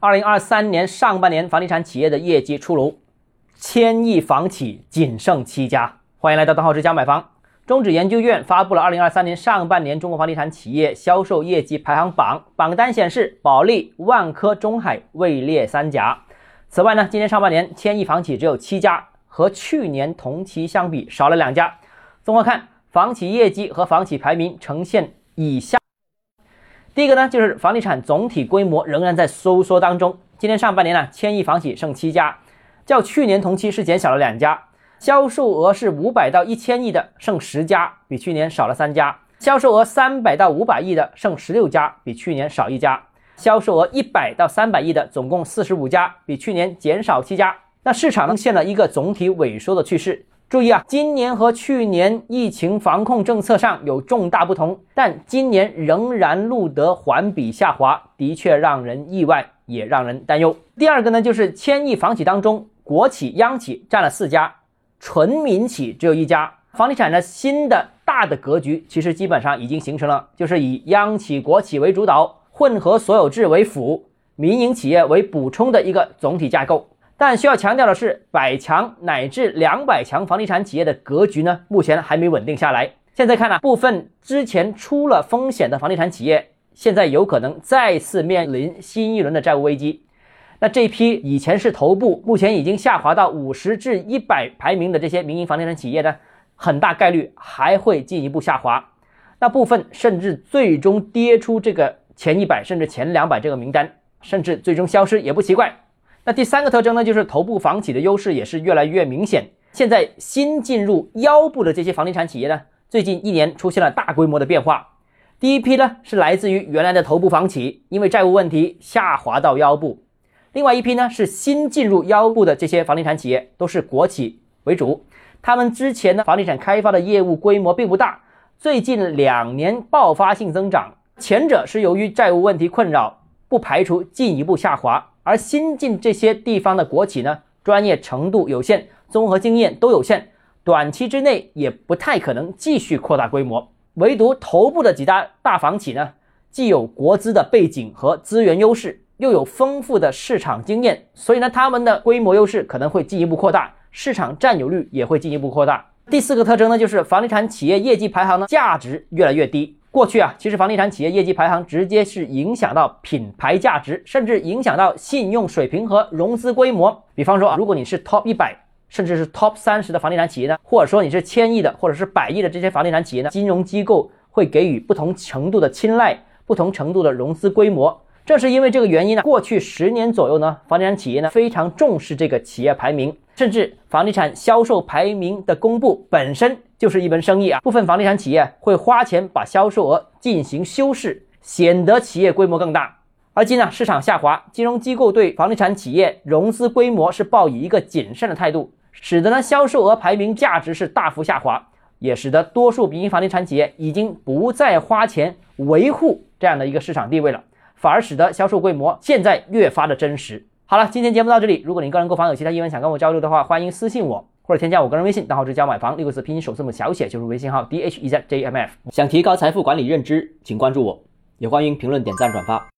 二零二三年上半年房地产企业的业绩出炉，千亿房企仅剩七家。欢迎来到邓浩之家买房。中指研究院发布了二零二三年上半年中国房地产企业销售业绩排行榜，榜单显示，保利、万科、中海位列三甲。此外呢，今年上半年千亿房企只有七家，和去年同期相比少了两家。综合看，房企业绩和房企排名呈现以下。第一个呢，就是房地产总体规模仍然在收缩当中。今年上半年呢，千亿房企剩七家，较去年同期是减少了两家。销售额是五百到一千亿的剩十家，比去年少了三家。销售额三百到五百亿的剩十六家，比去年少一家。销售额一百到三百亿的总共四十五家，比去年减少七家。那市场呈现了一个总体萎缩的趋势。注意啊，今年和去年疫情防控政策上有重大不同，但今年仍然录得环比下滑，的确让人意外，也让人担忧。第二个呢，就是千亿房企当中，国企、央企占了四家，纯民企只有一家。房地产的新的大的格局，其实基本上已经形成了，就是以央企、国企为主导，混合所有制为辅，民营企业为补充的一个总体架构。但需要强调的是，百强乃至两百强房地产企业的格局呢，目前还没稳定下来。现在看呢，部分之前出了风险的房地产企业，现在有可能再次面临新一轮的债务危机。那这批以前是头部，目前已经下滑到五十至一百排名的这些民营房地产企业呢，很大概率还会进一步下滑。那部分甚至最终跌出这个前一百甚至前两百这个名单，甚至最终消失也不奇怪。那第三个特征呢，就是头部房企的优势也是越来越明显。现在新进入腰部的这些房地产企业呢，最近一年出现了大规模的变化。第一批呢是来自于原来的头部房企，因为债务问题下滑到腰部；另外一批呢是新进入腰部的这些房地产企业，都是国企为主。他们之前的房地产开发的业务规模并不大，最近两年爆发性增长。前者是由于债务问题困扰，不排除进一步下滑。而新进这些地方的国企呢，专业程度有限，综合经验都有限，短期之内也不太可能继续扩大规模。唯独头部的几大大房企呢，既有国资的背景和资源优势，又有丰富的市场经验，所以呢，他们的规模优势可能会进一步扩大，市场占有率也会进一步扩大。第四个特征呢，就是房地产企业业绩排行呢，价值越来越低。过去啊，其实房地产企业业绩排行直接是影响到品牌价值，甚至影响到信用水平和融资规模。比方说啊，如果你是 top 一百，甚至是 top 三十的房地产企业呢，或者说你是千亿的，或者是百亿的这些房地产企业呢，金融机构会给予不同程度的青睐，不同程度的融资规模。正是因为这个原因呢，过去十年左右呢，房地产企业呢非常重视这个企业排名。甚至房地产销售排名的公布本身就是一门生意啊！部分房地产企业会花钱把销售额进行修饰，显得企业规模更大。而今呢，市场下滑，金融机构对房地产企业融资规模是抱以一个谨慎的态度，使得呢销售额排名价值是大幅下滑，也使得多数民营房地产企业已经不再花钱维护这样的一个市场地位了，反而使得销售规模现在越发的真实。好了，今天节目到这里。如果您个人购房有其他疑问想跟我交流的话，欢迎私信我或者添加我个人微信，账号是教买房六个字拼音首字母小写就是微信号 d h e z j m f。想提高财富管理认知，请关注我，也欢迎评论、点赞、转发。